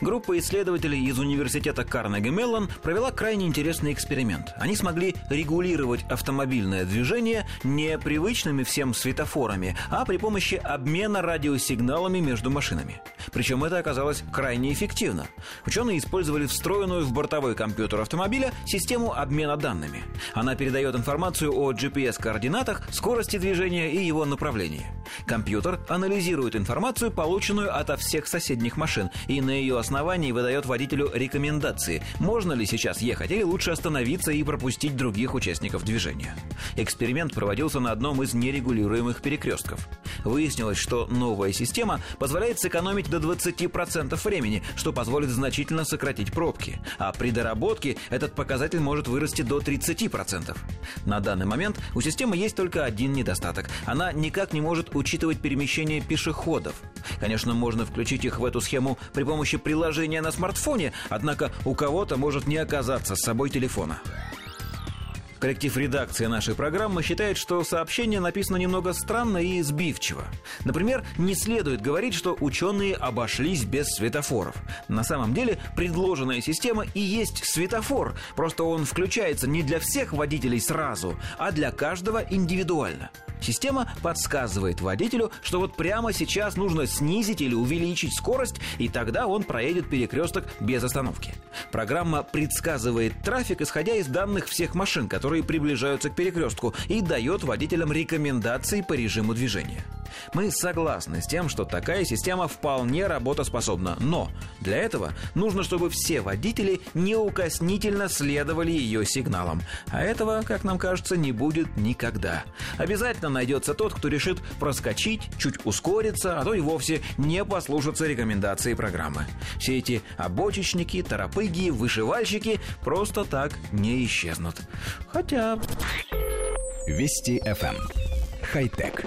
Группа исследователей из университета Карнеги Меллон провела крайне интересный эксперимент. Они смогли регулировать автомобильное движение не привычными всем светофорами, а при помощи обмена радиосигналами между машинами. Причем это оказалось крайне эффективно. Ученые использовали встроенную в бортовой компьютер автомобиля систему обмена данными. Она передает информацию о GPS-координатах, скорости движения и его направлении. Компьютер анализирует информацию, полученную ото всех соседних машин, и на ее основании выдает водителю рекомендации, можно ли сейчас ехать или лучше остановиться и пропустить других участников движения. Эксперимент проводился на одном из нерегулируемых перекрестков. Выяснилось, что новая система позволяет сэкономить до 20% времени, что позволит значительно сократить пробки. А при доработке этот показатель может вырасти до 30%. На данный момент у системы есть только один недостаток. Она никак не может учитывать перемещение пешеходов. Конечно, можно включить их в эту схему при помощи приложения на смартфоне, однако у кого-то может не оказаться с собой телефона. Коллектив редакции нашей программы считает, что сообщение написано немного странно и сбивчиво. Например, не следует говорить, что ученые обошлись без светофоров. На самом деле, предложенная система и есть светофор, просто он включается не для всех водителей сразу, а для каждого индивидуально. Система подсказывает водителю, что вот прямо сейчас нужно снизить или увеличить скорость, и тогда он проедет перекресток без остановки. Программа предсказывает трафик, исходя из данных всех машин, которые приближаются к перекрестку, и дает водителям рекомендации по режиму движения. Мы согласны с тем, что такая система вполне работоспособна, но для этого нужно, чтобы все водители неукоснительно следовали ее сигналам. А этого, как нам кажется, не будет никогда. Обязательно найдется тот, кто решит проскочить, чуть ускориться, а то и вовсе не послушаться рекомендации программы. Все эти обочечники, торопыги, вышивальщики просто так не исчезнут. Хотя... Вести FM. Эм. Хай-тек.